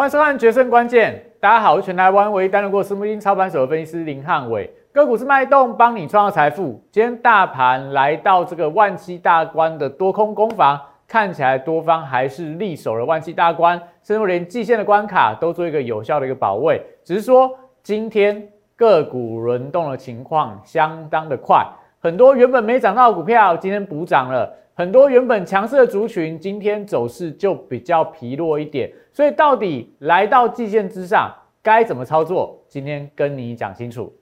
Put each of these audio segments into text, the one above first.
欢迎收看《决胜关键》，大家好，我是全台湾唯一担任过私募基金操盘手的分析师林汉伟。个股是脉动，帮你创造财富。今天大盘来到这个万七大关的多空攻防，看起来多方还是力守了万七大关，甚至连季线的关卡都做一个有效的一个保卫。只是说今天个股轮动的情况相当的快，很多原本没涨到的股票今天补涨了。很多原本强势的族群，今天走势就比较疲弱一点，所以到底来到季线之上该怎么操作？今天跟你讲清楚。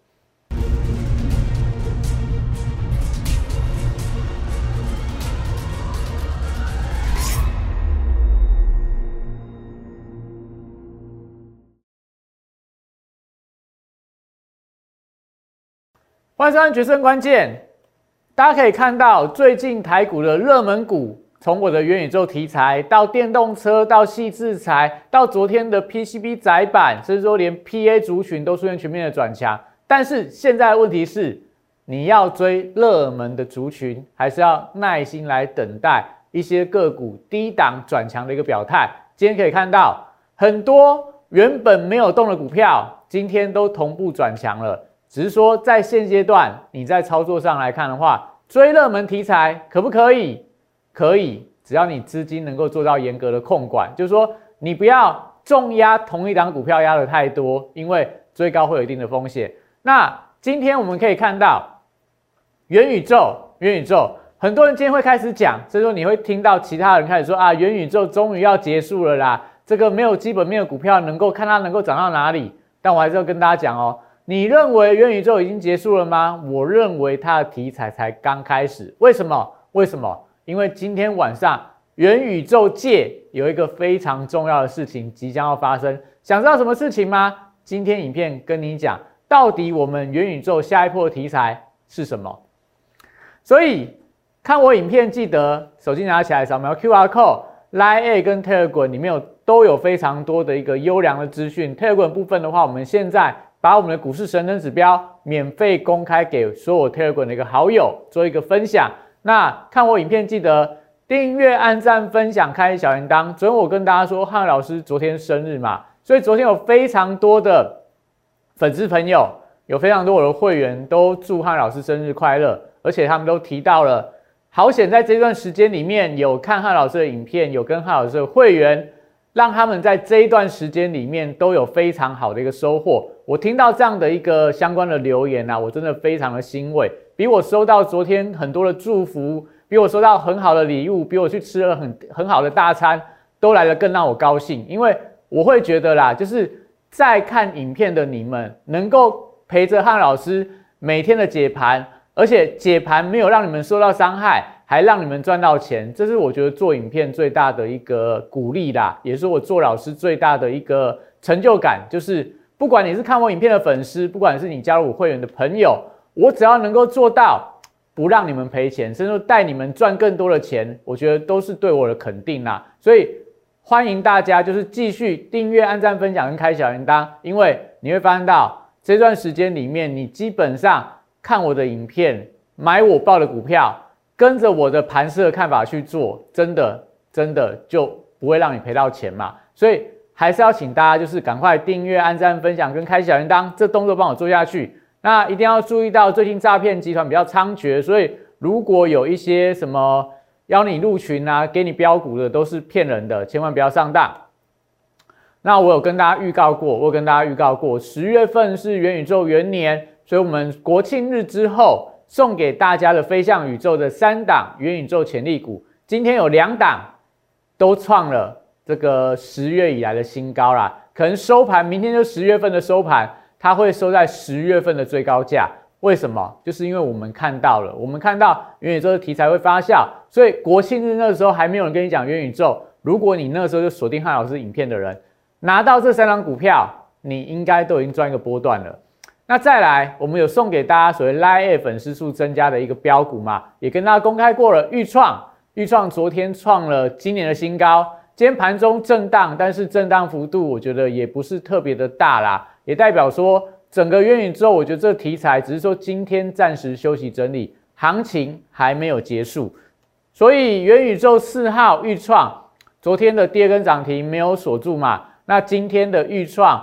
欢迎收看《决胜关键》。大家可以看到，最近台股的热门股，从我的元宇宙题材到电动车，到细制材，到昨天的 PCB 窄板，甚至说连 PA 族群都出现全面的转强。但是现在的问题是，你要追热门的族群，还是要耐心来等待一些个股低档转强的一个表态？今天可以看到，很多原本没有动的股票，今天都同步转强了。只是说，在现阶段，你在操作上来看的话，追热门题材可不可以？可以，只要你资金能够做到严格的控管，就是说，你不要重压同一档股票压的太多，因为追高会有一定的风险。那今天我们可以看到，元宇宙，元宇宙，很多人今天会开始讲，所以说你会听到其他人开始说啊，元宇宙终于要结束了啦，这个没有基本面的股票能够看它能够涨到哪里？但我还是要跟大家讲哦。你认为元宇宙已经结束了吗？我认为它的题材才刚开始。为什么？为什么？因为今天晚上元宇宙界有一个非常重要的事情即将要发生。想知道什么事情吗？今天影片跟你讲，到底我们元宇宙下一波题材是什么？所以看我影片，记得手机拿起来扫描 QR code，Line A 跟 Telegram 里面有都有非常多的一个优良的资讯。Telegram 部分的话，我们现在。把我们的股市神灯指标免费公开给所有 Telegram 的一个好友做一个分享。那看我影片记得订阅、按赞、分享、开小铃铛。昨天我跟大家说汉老师昨天生日嘛，所以昨天有非常多的粉丝朋友，有非常多我的会员都祝汉老师生日快乐，而且他们都提到了，好险在这段时间里面有看汉老师的影片，有跟汉老师的会员。让他们在这一段时间里面都有非常好的一个收获。我听到这样的一个相关的留言啊，我真的非常的欣慰。比我收到昨天很多的祝福，比我收到很好的礼物，比我去吃了很很好的大餐，都来得更让我高兴。因为我会觉得啦，就是在看影片的你们，能够陪着汉老师每天的解盘，而且解盘没有让你们受到伤害。还让你们赚到钱，这是我觉得做影片最大的一个鼓励啦，也是我做老师最大的一个成就感。就是不管你是看我影片的粉丝，不管是你加入我会员的朋友，我只要能够做到不让你们赔钱，甚至带你们赚更多的钱，我觉得都是对我的肯定啦。所以欢迎大家就是继续订阅、按赞、分享跟开小铃铛，因为你会发现到这段时间里面，你基本上看我的影片，买我报的股票。跟着我的盘势的看法去做，真的真的就不会让你赔到钱嘛。所以还是要请大家就是赶快订阅、按赞、分享跟开小铃铛，这动作帮我做下去。那一定要注意到最近诈骗集团比较猖獗，所以如果有一些什么邀你入群啊、给你标股的，都是骗人的，千万不要上当。那我有跟大家预告过，我有跟大家预告过，十月份是元宇宙元年，所以我们国庆日之后。送给大家的飞向宇宙的三档元宇宙潜力股，今天有两档都创了这个十月以来的新高啦。可能收盘明天就十月份的收盘，它会收在十月份的最高价。为什么？就是因为我们看到了，我们看到元宇宙的题材会发酵，所以国庆日那时候还没有人跟你讲元宇宙。如果你那时候就锁定汉老师影片的人，拿到这三张股票，你应该都已经赚一个波段了。那再来，我们有送给大家所谓 Live 粉丝数增加的一个标股嘛，也跟大家公开过了。预创，预创昨天创了今年的新高，今天盘中震荡，但是震荡幅度我觉得也不是特别的大啦，也代表说整个元宇宙，我觉得这个题材只是说今天暂时休息整理，行情还没有结束。所以元宇宙四号预创昨天的跌跟涨停没有锁住嘛，那今天的预创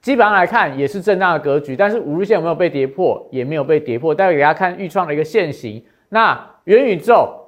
基本上来看也是震荡的格局，但是五日线有没有被跌破？也没有被跌破。待会给大家看预创的一个线型。那元宇宙。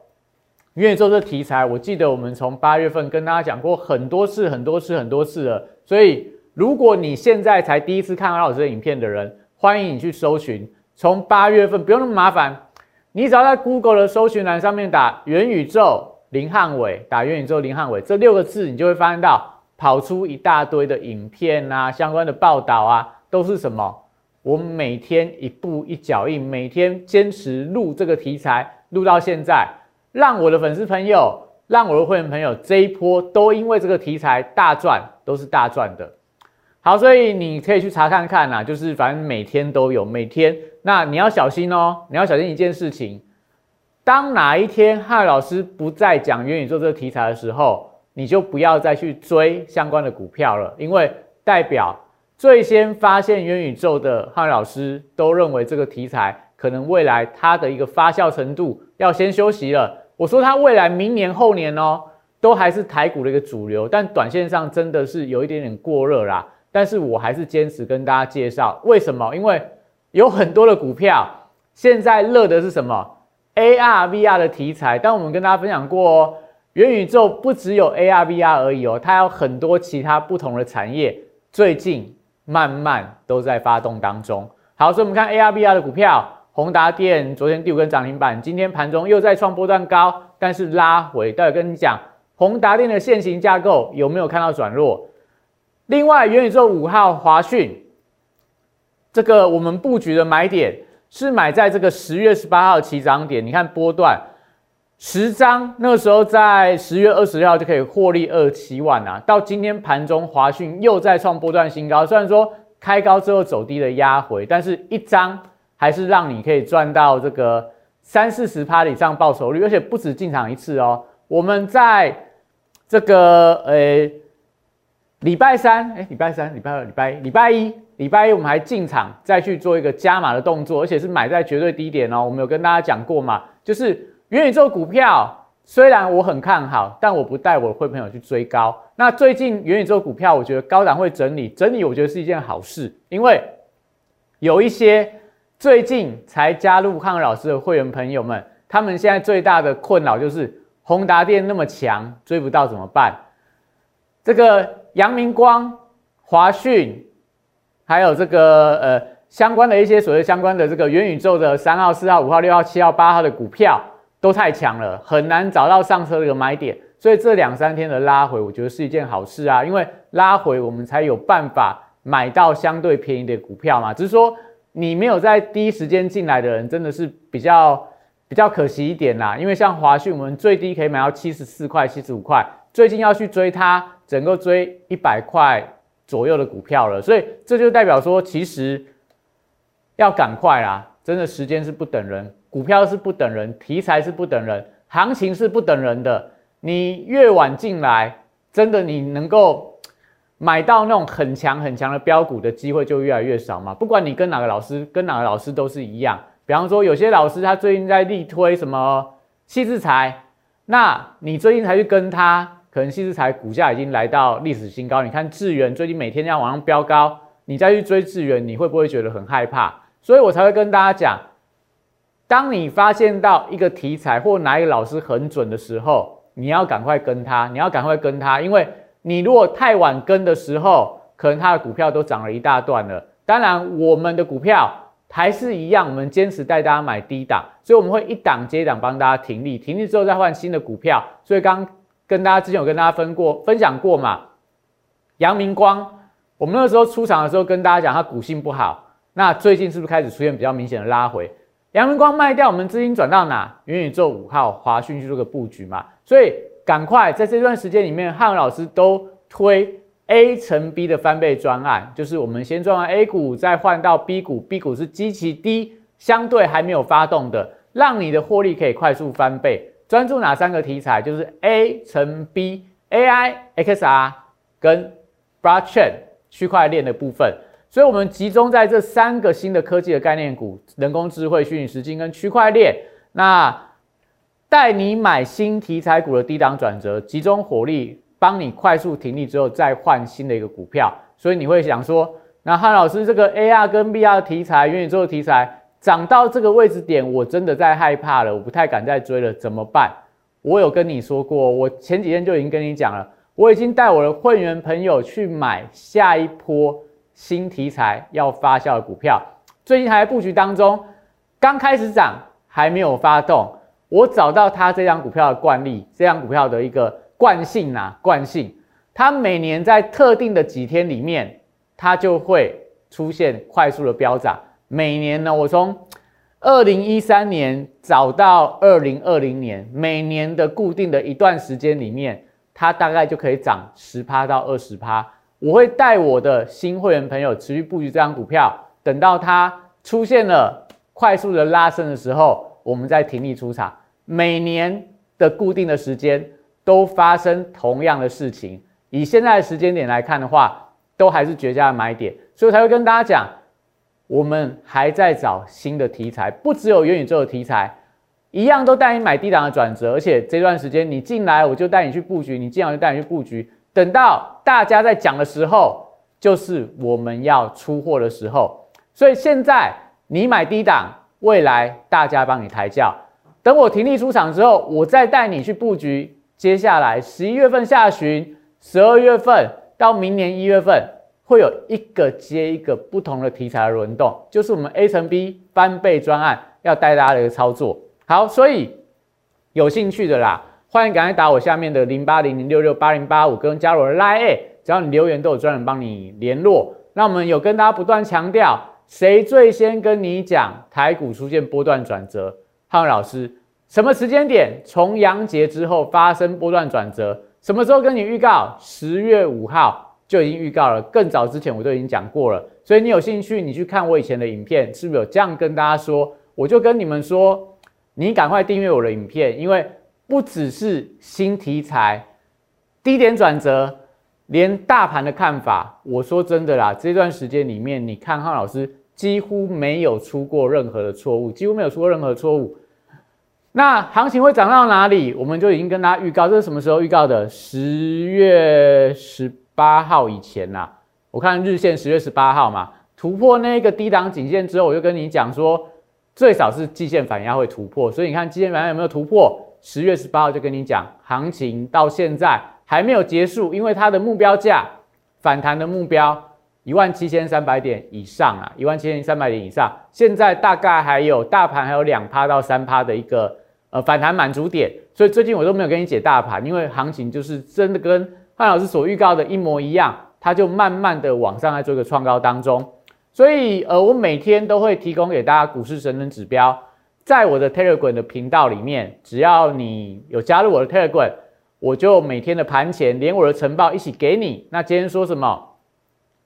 元宇宙这题材，我记得我们从八月份跟大家讲过很多次、很多次、很多次了。所以，如果你现在才第一次看阿老师的影片的人，欢迎你去搜寻。从八月份不用那么麻烦，你只要在 Google 的搜寻栏上面打“元宇宙林汉伟”，打“元宇宙林汉伟”这六个字，你就会发现到跑出一大堆的影片啊，相关的报道啊，都是什么？我每天一步一脚印，每天坚持录这个题材，录到现在。让我的粉丝朋友，让我的会员朋友这一波都因为这个题材大赚，都是大赚的。好，所以你可以去查看看呐，就是反正每天都有，每天那你要小心哦，你要小心一件事情，当哪一天汉老师不再讲元宇宙这个题材的时候，你就不要再去追相关的股票了，因为代表最先发现元宇宙的汉老师都认为这个题材可能未来它的一个发酵程度要先休息了。我说它未来明年后年哦，都还是台股的一个主流，但短线上真的是有一点点过热啦。但是我还是坚持跟大家介绍，为什么？因为有很多的股票现在热的是什么？AR、VR 的题材。但我们跟大家分享过哦，元宇宙不只有 AR、VR 而已哦，它有很多其他不同的产业，最近慢慢都在发动当中。好，所以我们看 AR、VR 的股票。宏达电昨天第五根涨停板，今天盘中又在创波段高，但是拉回。待会跟你讲，宏达电的现行架构有没有看到转弱？另外，元宇宙五号华讯，这个我们布局的买点是买在这个十月十八号起涨点。你看波段十张，那个时候在十月二十六号就可以获利二七万啊。到今天盘中华讯又再创波段新高，虽然说开高之后走低的压回，但是一张。还是让你可以赚到这个三四十趴以上报酬率，而且不止进场一次哦。我们在这个呃礼拜三，哎，礼拜三、礼拜二、礼拜一礼拜一、礼拜一，我们还进场再去做一个加码的动作，而且是买在绝对低点哦。我们有跟大家讲过嘛，就是元宇宙股票虽然我很看好，但我不带我的会朋友去追高。那最近元宇宙股票，我觉得高档会整理，整理我觉得是一件好事，因为有一些。最近才加入康老师的会员朋友们，他们现在最大的困扰就是宏达电那么强，追不到怎么办？这个阳明光、华讯，还有这个呃相关的一些所谓相关的这个元宇宙的三号、四号、五号、六号、七号、八号的股票都太强了，很难找到上车的一个买点。所以这两三天的拉回，我觉得是一件好事啊，因为拉回我们才有办法买到相对便宜的股票嘛。只是说。你没有在第一时间进来的人，真的是比较比较可惜一点啦。因为像华讯，我们最低可以买到七十四块、七十五块，最近要去追它，整个追一百块左右的股票了。所以这就代表说，其实要赶快啦，真的时间是不等人，股票是不等人，题材是不等人，行情是不等人的。你越晚进来，真的你能够。买到那种很强很强的标股的机会就越来越少嘛。不管你跟哪个老师，跟哪个老师都是一样。比方说，有些老师他最近在力推什么细制材，那你最近才去跟他，可能细制材股价已经来到历史新高。你看智源最近每天这样往上飙高，你再去追智源，你会不会觉得很害怕？所以我才会跟大家讲，当你发现到一个题材或哪一个老师很准的时候，你要赶快跟他，你要赶快跟他，因为。你如果太晚跟的时候，可能他的股票都涨了一大段了。当然，我们的股票还是一样，我们坚持带大家买低档，所以我们会一档接一档帮大家停利，停利之后再换新的股票。所以刚跟大家之前有跟大家分过分享过嘛，阳明光，我们那时候出场的时候跟大家讲它股性不好，那最近是不是开始出现比较明显的拉回？阳明光卖掉，我们资金转到哪？元宇宙五号华讯去做个布局嘛，所以。赶快在这段时间里面，汉文老师都推 A 乘 B 的翻倍专案，就是我们先赚完 A 股，再换到 B 股，B 股是基期低，相对还没有发动的，让你的获利可以快速翻倍。专注哪三个题材？就是 A 乘 B，AI、XR 跟 Blockchain 区块链的部分。所以，我们集中在这三个新的科技的概念股：人工智慧、虚拟实境跟区块链。那带你买新题材股的低档转折，集中火力帮你快速停利之后再换新的一个股票。所以你会想说，那汉老师这个 AR 跟 VR 题材、元宇宙的题材涨到这个位置点，我真的在害怕了，我不太敢再追了，怎么办？我有跟你说过，我前几天就已经跟你讲了，我已经带我的会员朋友去买下一波新题材要发酵的股票，最近还在布局当中，刚开始涨还没有发动。我找到它这张股票的惯例，这张股票的一个惯性啊，惯性，它每年在特定的几天里面，它就会出现快速的飙涨。每年呢，我从二零一三年找到二零二零年，每年的固定的一段时间里面，它大概就可以涨十趴到二十趴。我会带我的新会员朋友持续布局这张股票，等到它出现了快速的拉升的时候。我们再停利出场，每年的固定的时间都发生同样的事情。以现在的时间点来看的话，都还是绝佳的买点，所以才会跟大家讲，我们还在找新的题材，不只有元宇宙的题材，一样都带你买低档的转折。而且这段时间你进来，我就带你去布局，你进来就带你去布局。等到大家在讲的时候，就是我们要出货的时候。所以现在你买低档。未来大家帮你抬轿，等我停利出场之后，我再带你去布局。接下来十一月份下旬、十二月份到明年一月份，会有一个接一个不同的题材的轮动，就是我们 A 乘 B 翻倍专案要带大家的一个操作。好，所以有兴趣的啦，欢迎赶快打我下面的零八零零六六八零八五，跟加入我的 Line，只要你留言都有专人帮你联络。那我们有跟大家不断强调。谁最先跟你讲台股出现波段转折？汉老师，什么时间点？重阳节之后发生波段转折？什么时候跟你预告？十月五号就已经预告了，更早之前我都已经讲过了。所以你有兴趣，你去看我以前的影片，是不是有这样跟大家说？我就跟你们说，你赶快订阅我的影片，因为不只是新题材，低点转折。连大盘的看法，我说真的啦，这段时间里面，你看汉老师几乎没有出过任何的错误，几乎没有出过任何错误。那行情会涨到哪里？我们就已经跟大家预告，这是什么时候预告的？十月十八号以前呐。我看日线十月十八号嘛，突破那个低档颈线之后，我就跟你讲说，最少是季线反压会突破。所以你看季线反压有没有突破？十月十八号就跟你讲，行情到现在。还没有结束，因为它的目标价反弹的目标一万七千三百点以上啊，一万七千三百点以上，现在大概还有大盘还有两趴到三趴的一个呃反弹满足点，所以最近我都没有跟你解大盘，因为行情就是真的跟范老师所预告的一模一样，它就慢慢的往上在做一个创高当中，所以呃我每天都会提供给大家股市神人指标，在我的 Telegram 的频道里面，只要你有加入我的 Telegram。我就每天的盘前连我的晨报一起给你。那今天说什么？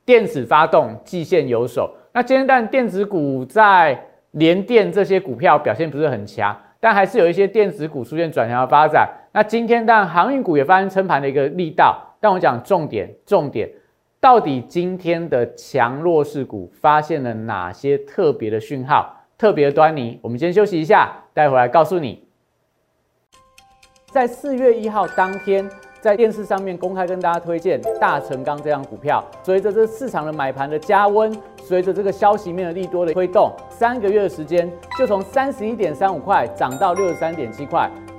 电子发动，季线有手。那今天但电子股在联电这些股票表现不是很强，但还是有一些电子股出现转强的发展。那今天当然航运股也发生撑盘的一个力道。但我讲重点，重点到底今天的强弱势股发现了哪些特别的讯号、特别的端倪？我们先休息一下，待会来告诉你。在四月一号当天，在电视上面公开跟大家推荐大成钢这样股票。随着这市场的买盘的加温，随着这个消息面的利多的推动，三个月的时间就从三十一点三五块涨到六十三点七块，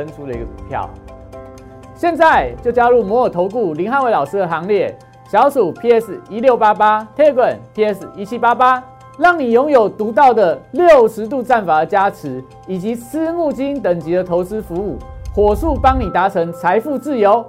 喷出的一个股票。现在就加入摩尔投顾林汉伟老师的行列，小鼠 PS 一六八八 t e g r a m PS 一七八八，让你拥有独到的六十度战法的加持，以及私募基金等级的投资服务，火速帮你达成财富自由。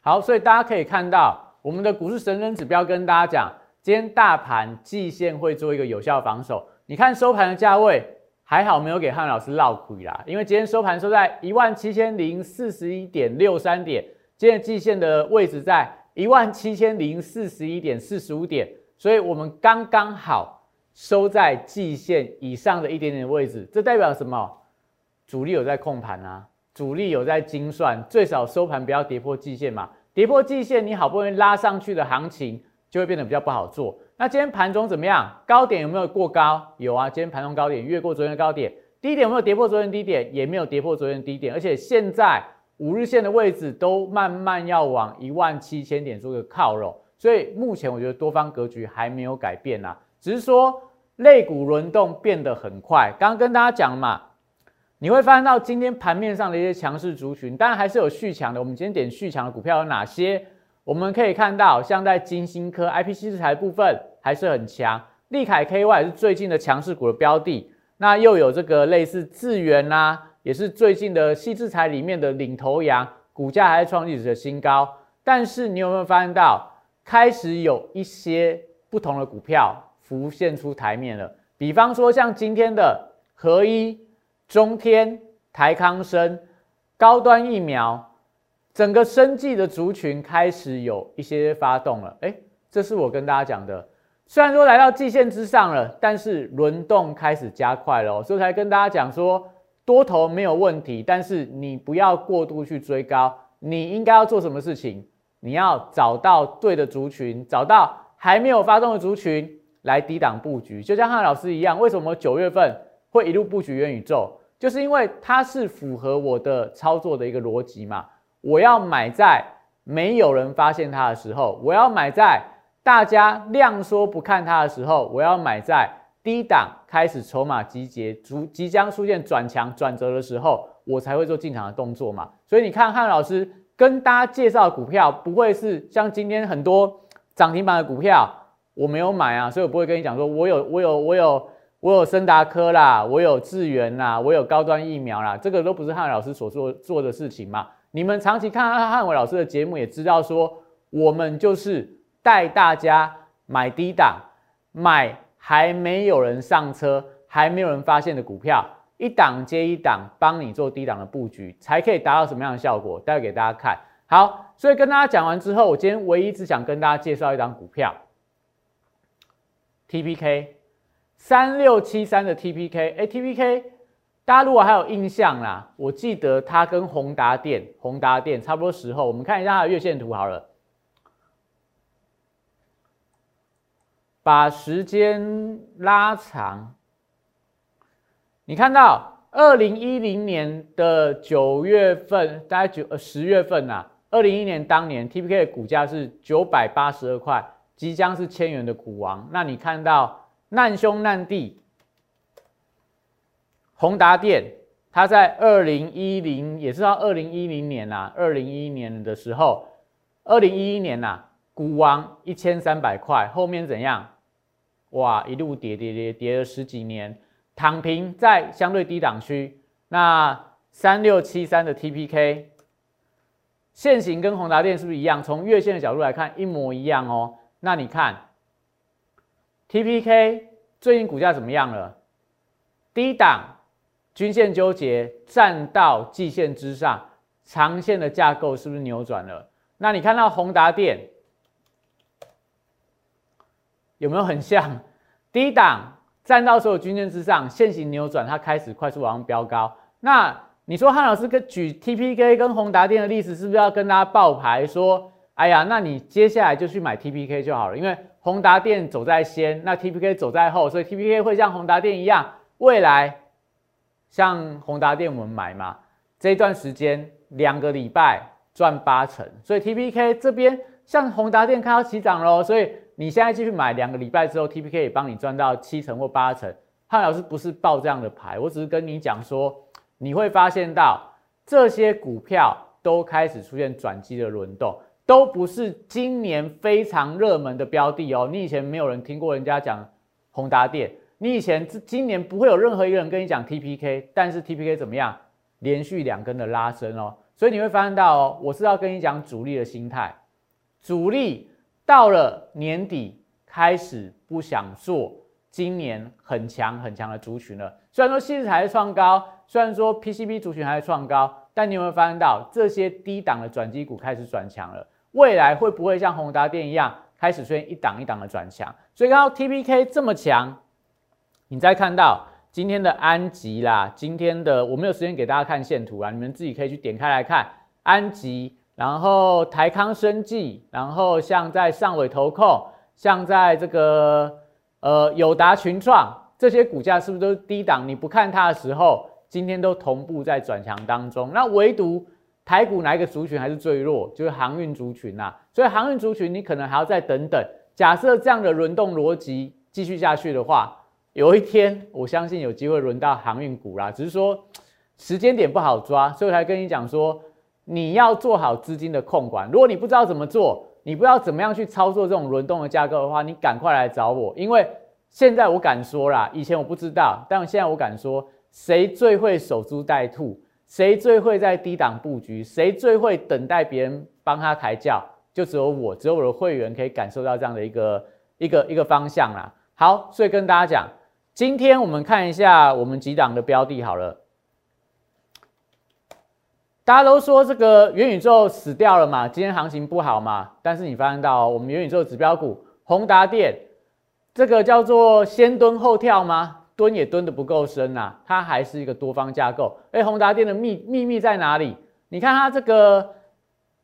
好，所以大家可以看到，我们的股市神人指标跟大家讲，今天大盘季线会做一个有效防守。你看收盘的价位。还好没有给汉老师绕亏啦，因为今天收盘收在一万七千零四十一点六三点，今天季线的位置在一万七千零四十一点四十五点，所以我们刚刚好收在季线以上的一点点位置，这代表什么？主力有在控盘啊，主力有在精算，最少收盘不要跌破季线嘛，跌破季线，你好不容易拉上去的行情就会变得比较不好做。那今天盘中怎么样？高点有没有过高？有啊，今天盘中高点越过昨天的高点，低点有没有跌破昨天低点？也没有跌破昨天低点，而且现在五日线的位置都慢慢要往一万七千点做个靠拢，所以目前我觉得多方格局还没有改变呐，只是说类股轮动变得很快。刚刚跟大家讲嘛，你会发现到今天盘面上的一些强势族群，当然还是有续强的。我们今天点续强的股票有哪些？我们可以看到，像在金星科 I P C 材部分还是很强，利凯 K Y 是最近的强势股的标的。那又有这个类似智源呐，也是最近的细制材里面的领头羊，股价还是创历史的新高。但是你有没有发现到，开始有一些不同的股票浮现出台面了？比方说像今天的合一、中天、台康生、高端疫苗。整个生计的族群开始有一些发动了，哎，这是我跟大家讲的。虽然说来到季线之上了，但是轮动开始加快了，所以才跟大家讲说多头没有问题，但是你不要过度去追高。你应该要做什么事情？你要找到对的族群，找到还没有发动的族群来抵挡布局。就像汉老师一样，为什么九月份会一路布局元宇宙？就是因为它是符合我的操作的一个逻辑嘛。我要买在没有人发现它的时候，我要买在大家量说不看它的时候，我要买在低档开始筹码集结、逐即将出现转强转折的时候，我才会做进场的动作嘛。所以你看汉老师跟大家介绍股票，不会是像今天很多涨停板的股票我没有买啊，所以我不会跟你讲说我有我有我有我有森达科啦，我有智源啦，我有高端疫苗啦，这个都不是汉老师所做做的事情嘛。你们长期看汉伟老师的节目，也知道说，我们就是带大家买低档，买还没有人上车、还没有人发现的股票，一档接一档，帮你做低档的布局，才可以达到什么样的效果？待会给大家看。好，所以跟大家讲完之后，我今天唯一只想跟大家介绍一档股票，TPK 三六七三的 TPK，哎，TPK。大家如果还有印象啦，我记得它跟宏达电、宏达电差不多时候，我们看一下它的月线图好了，把时间拉长，你看到二零一零年的九月份，大概九呃十月份呐，二零一年当年 T P K 的股价是九百八十二块，即将是千元的股王。那你看到难兄难弟。宏达电，它在二零一零，也是到二零一零年呐，二零一一年的时候，二零一一年呐，股王一千三百块，后面怎样？哇，一路跌跌跌跌了十几年，躺平在相对低档区。那三六七三的 TPK，线型跟宏达电是不是一样？从月线的角度来看，一模一样哦。那你看，TPK 最近股价怎么样了？低档。均线纠结站到季线之上，长线的架构是不是扭转了？那你看到宏达电有没有很像？低档站到所有均线之上，线型扭转，它开始快速往上飙高。那你说汉老师跟举 TPK 跟宏达电的例子，是不是要跟大家爆牌说？哎呀，那你接下来就去买 TPK 就好了，因为宏达电走在先，那 TPK 走在后，所以 TPK 会像宏达电一样，未来。像宏达电我们买嘛，这一段时间两个礼拜赚八成，所以 T P K 这边像宏达电看到起涨喽，所以你现在继续买两个礼拜之后，T P K 也帮你赚到七成或八成。汉老师不是报这样的牌，我只是跟你讲说，你会发现到这些股票都开始出现转机的轮动，都不是今年非常热门的标的哦。你以前没有人听过人家讲宏达电，你以前这今年不会有任何一个人跟你讲 TPK，但是 TPK 怎么样？连续两根的拉升哦，所以你会发现到哦，我是要跟你讲主力的心态，主力到了年底开始不想做今年很强很强的族群了。虽然说细致还是创高，虽然说 PCB 族群还是创高，但你有没有发现到这些低档的转机股开始转强了？未来会不会像宏达电一样开始出现一档一档的转强？所以看到 TPK 这么强，你再看到。今天的安吉啦，今天的我没有时间给大家看线图啊，你们自己可以去点开来看安吉，然后台康生技，然后像在上尾投控，像在这个呃友达群创这些股价是不是都低档？你不看它的时候，今天都同步在转强当中。那唯独台股哪一个族群还是最弱？就是航运族群呐。所以航运族群你可能还要再等等。假设这样的轮动逻辑继续下去的话。有一天，我相信有机会轮到航运股啦，只是说时间点不好抓，所以我才跟你讲说，你要做好资金的控管。如果你不知道怎么做，你不知道怎么样去操作这种轮动的架构的话，你赶快来找我，因为现在我敢说啦，以前我不知道，但现在我敢说，谁最会守株待兔，谁最会在低档布局，谁最会等待别人帮他抬轿，就只有我，只有我的会员可以感受到这样的一个一个一个方向啦。好，所以跟大家讲。今天我们看一下我们几档的标的好了。大家都说这个元宇宙死掉了嘛，今天行情不好嘛。但是你发现到我们元宇宙指标股宏达电，这个叫做先蹲后跳吗？蹲也蹲的不够深呐，它还是一个多方架构。哎，宏达电的秘秘密在哪里？你看它这个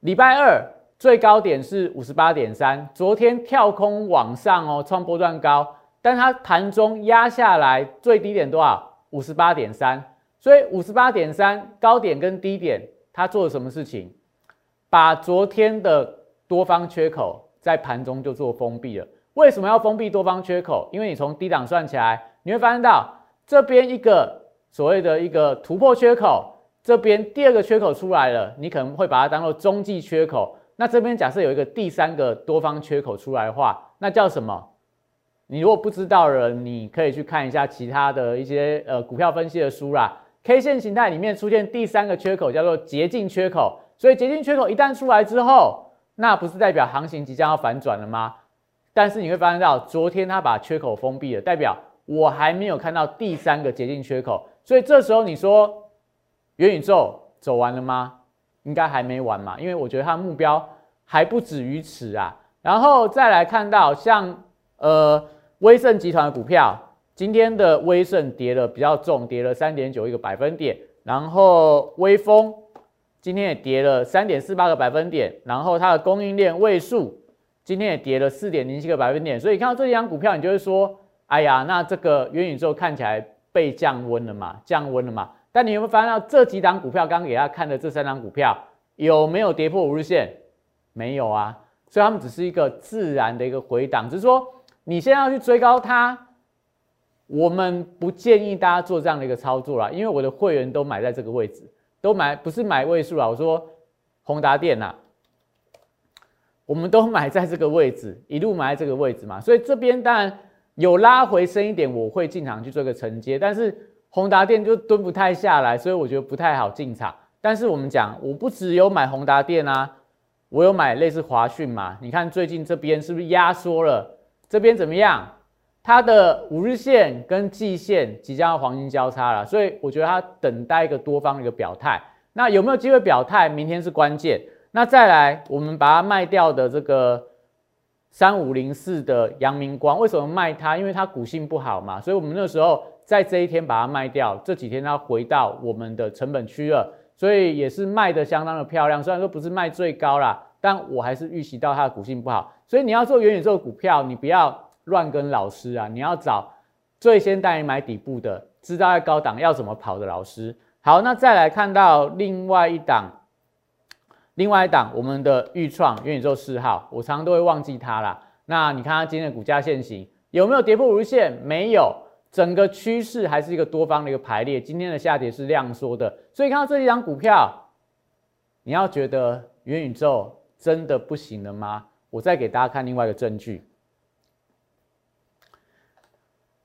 礼拜二最高点是五十八点三，昨天跳空往上哦，创波段高。但它盘中压下来最低点多少？五十八点三，所以五十八点三高点跟低点，它做了什么事情？把昨天的多方缺口在盘中就做封闭了。为什么要封闭多方缺口？因为你从低档算起来，你会发现到这边一个所谓的一个突破缺口，这边第二个缺口出来了，你可能会把它当做中继缺口。那这边假设有一个第三个多方缺口出来的话，那叫什么？你如果不知道了，你可以去看一下其他的一些呃股票分析的书啦。K 线形态里面出现第三个缺口叫做捷径缺口，所以捷径缺口一旦出来之后，那不是代表行情即将要反转了吗？但是你会发现到昨天它把缺口封闭了，代表我还没有看到第三个捷径缺口，所以这时候你说元宇宙走完了吗？应该还没完嘛，因为我觉得它的目标还不止于此啊。然后再来看到像呃。威盛集团的股票，今天的威盛跌了比较重，跌了三点九一个百分点。然后威风今天也跌了三点四八个百分点。然后它的供应链位数今天也跌了四点零七个百分点。所以看到这几张股票，你就会说：哎呀，那这个元宇宙看起来被降温了嘛？降温了嘛？但你有没有发现到这几档股票，刚刚给大家看的这三张股票有没有跌破五日线？没有啊，所以它们只是一个自然的一个回档，只是说。你现在要去追高它，我们不建议大家做这样的一个操作啦，因为我的会员都买在这个位置，都买不是买位数啦，我说宏达电呐，我们都买在这个位置，一路买在这个位置嘛，所以这边当然有拉回深一点，我会进场去做一个承接，但是宏达电就蹲不太下来，所以我觉得不太好进场。但是我们讲，我不只有买宏达电啊，我有买类似华讯嘛，你看最近这边是不是压缩了？这边怎么样？它的五日线跟季线即将要黄金交叉了，所以我觉得它等待一个多方的一个表态。那有没有机会表态？明天是关键。那再来，我们把它卖掉的这个三五零四的阳明光，为什么卖它？因为它股性不好嘛，所以我们那时候在这一天把它卖掉。这几天它回到我们的成本区了，所以也是卖的相当的漂亮。虽然说不是卖最高啦，但我还是预习到它的股性不好。所以你要做元宇宙股票，你不要乱跟老师啊！你要找最先带你买底部的，知道在高档要怎么跑的老师。好，那再来看到另外一档，另外一档我们的预创元宇宙四号，我常常都会忘记它啦。那你看它今天的股价线型有没有跌破五日线？没有，整个趋势还是一个多方的一个排列。今天的下跌是量缩的，所以看到这几张股票，你要觉得元宇宙真的不行了吗？我再给大家看另外一个证据。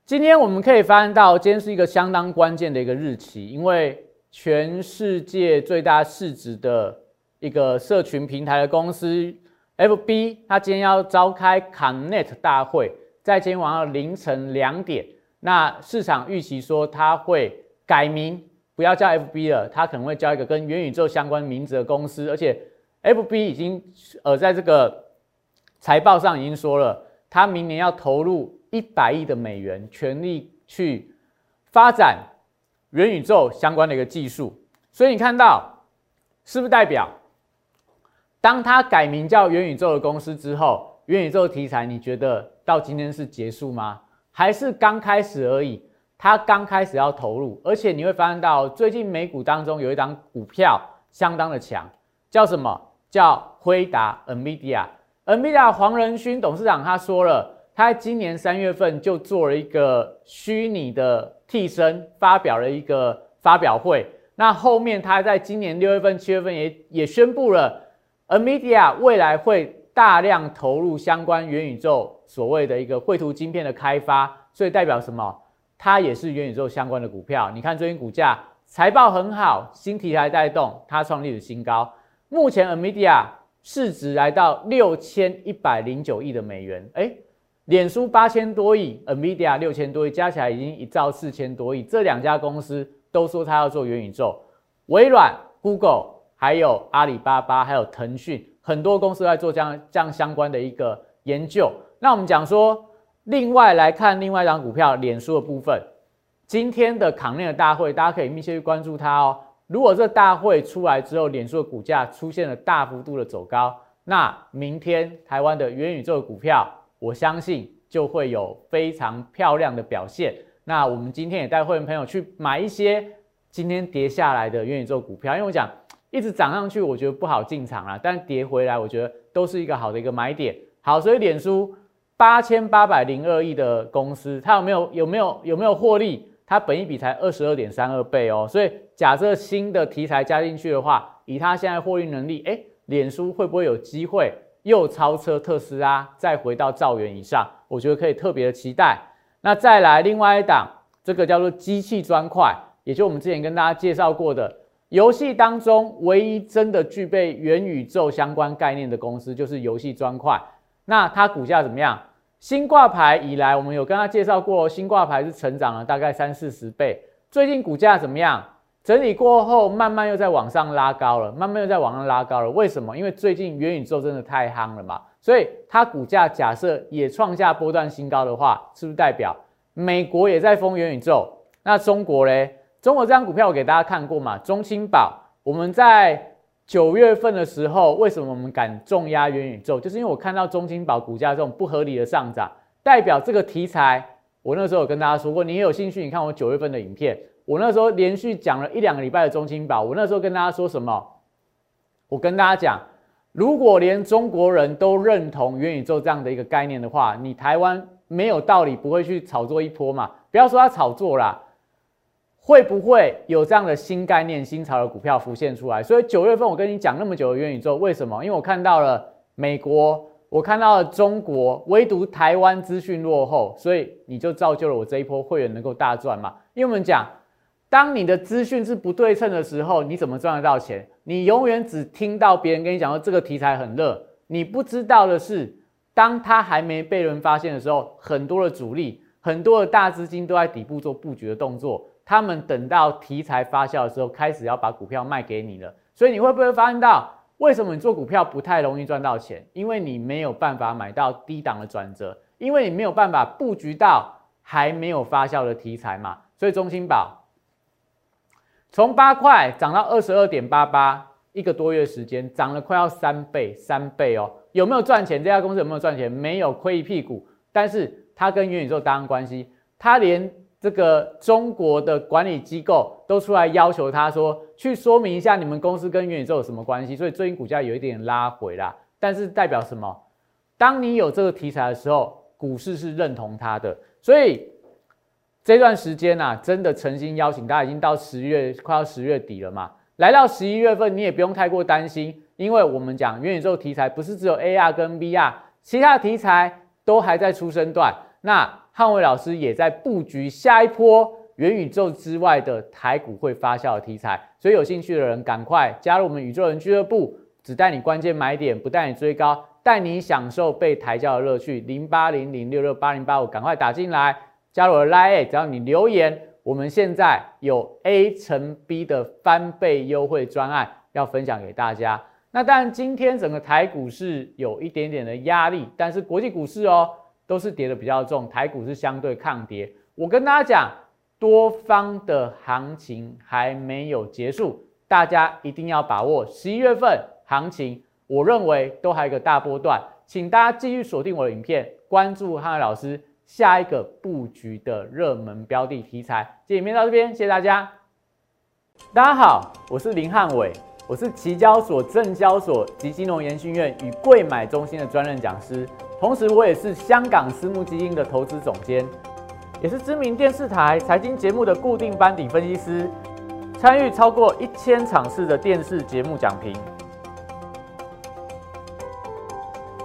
今天我们可以翻到，今天是一个相当关键的一个日期，因为全世界最大市值的一个社群平台的公司 FB，它今天要召开 Connect 大会，在今天晚上凌晨两点，那市场预期说它会改名，不要叫 FB 了，它可能会叫一个跟元宇宙相关名字的公司，而且 FB 已经呃在这个财报上已经说了，他明年要投入。一百亿的美元，全力去发展元宇宙相关的一个技术，所以你看到是不是代表，当他改名叫元宇宙的公司之后，元宇宙题材你觉得到今天是结束吗？还是刚开始而已？他刚开始要投入，而且你会发现到最近美股当中有一张股票相当的强，叫什么？叫辉达 （NVIDIA）。NVIDIA 黄仁勋董事长他说了。他在今年三月份就做了一个虚拟的替身，发表了一个发表会。那后面他在今年六月份、七月份也也宣布了，NVIDIA 未来会大量投入相关元宇宙所谓的一个绘图晶片的开发。所以代表什么？它也是元宇宙相关的股票。你看最近股价财报很好，新题材带动它创立了新高。目前 NVIDIA 市值来到六千一百零九亿的美元。哎。脸书八千多亿，NVIDIA 六千多亿，加起来已经一兆四千多亿。这两家公司都说它要做元宇宙。微软、Google、还有阿里巴巴、还有腾讯，很多公司在做这样这样相关的一个研究。那我们讲说，另外来看另外一张股票，脸书的部分，今天的抗内的大会，大家可以密切去关注它哦。如果这大会出来之后，脸书的股价出现了大幅度的走高，那明天台湾的元宇宙股票。我相信就会有非常漂亮的表现。那我们今天也带会员朋友去买一些今天跌下来的元宇宙股票，因为我讲一直涨上去，我觉得不好进场啊，但跌回来，我觉得都是一个好的一个买点。好，所以脸书八千八百零二亿的公司，它有没有有没有有没有获利？它本一比才二十二点三二倍哦。所以假设新的题材加进去的话，以它现在货运能力，哎，脸书会不会有机会？又超车特斯拉，再回到兆元以上，我觉得可以特别的期待。那再来另外一档，这个叫做机器砖块，也就我们之前跟大家介绍过的游戏当中唯一真的具备元宇宙相关概念的公司，就是游戏砖块。那它股价怎么样？新挂牌以来，我们有跟他介绍过，新挂牌是成长了大概三四十倍。最近股价怎么样？整理过后，慢慢又在往上拉高了，慢慢又在往上拉高了。为什么？因为最近元宇宙真的太夯了嘛，所以它股价假设也创下波段新高的话，是不是代表美国也在封元宇宙？那中国嘞？中国这张股票我给大家看过嘛？中青宝，我们在九月份的时候，为什么我们敢重压元宇宙？就是因为我看到中青宝股价这种不合理的上涨，代表这个题材。我那时候有跟大家说过，你也有兴趣，你看我九月份的影片。我那时候连续讲了一两个礼拜的中青宝，我那时候跟大家说什么？我跟大家讲，如果连中国人都认同元宇宙这样的一个概念的话，你台湾没有道理不会去炒作一波嘛？不要说它炒作啦，会不会有这样的新概念、新潮的股票浮现出来？所以九月份我跟你讲那么久的元宇宙，为什么？因为我看到了美国，我看到了中国，唯独台湾资讯落后，所以你就造就了我这一波会员能够大赚嘛？因为我们讲。当你的资讯是不对称的时候，你怎么赚得到钱？你永远只听到别人跟你讲说这个题材很热，你不知道的是，当它还没被人发现的时候，很多的主力、很多的大资金都在底部做布局的动作。他们等到题材发酵的时候，开始要把股票卖给你了。所以你会不会发现到，为什么你做股票不太容易赚到钱？因为你没有办法买到低档的转折，因为你没有办法布局到还没有发酵的题材嘛。所以中心宝。从八块涨到二十二点八八，一个多月时间涨了快要三倍，三倍哦！有没有赚钱？这家公司有没有赚钱？没有，亏一屁股。但是它跟元宇宙搭上关系，它连这个中国的管理机构都出来要求他说，去说明一下你们公司跟元宇宙有什么关系。所以最近股价有一点拉回啦。但是代表什么？当你有这个题材的时候，股市是认同它的。所以。这段时间呐，真的诚心邀请大家，已经到十月，快要十月底了嘛。来到十一月份，你也不用太过担心，因为我们讲元宇宙题材不是只有 AR 跟 VR，其他题材都还在出生段。那汉伟老师也在布局下一波元宇宙之外的台股会发酵的题材，所以有兴趣的人赶快加入我们宇宙人俱乐部，只带你关键买点，不带你追高，带你享受被抬轿的乐趣。零八零零六六八零八五，赶快打进来加入我的 Line，只要你留言。我们现在有 A 乘 B 的翻倍优惠专案要分享给大家。那当然，今天整个台股是有一点点的压力，但是国际股市哦都是跌的比较重，台股是相对抗跌。我跟大家讲，多方的行情还没有结束，大家一定要把握十一月份行情。我认为都还有一个大波段，请大家继续锁定我的影片，关注汉老师。下一个布局的热门标的题材，这影片到这边，谢谢大家。大家好，我是林汉伟，我是期交所、证交所及金融研训院与贵买中心的专任讲师，同时我也是香港私募基金的投资总监，也是知名电视台财经节目的固定班底分析师，参与超过一千场次的电视节目讲评。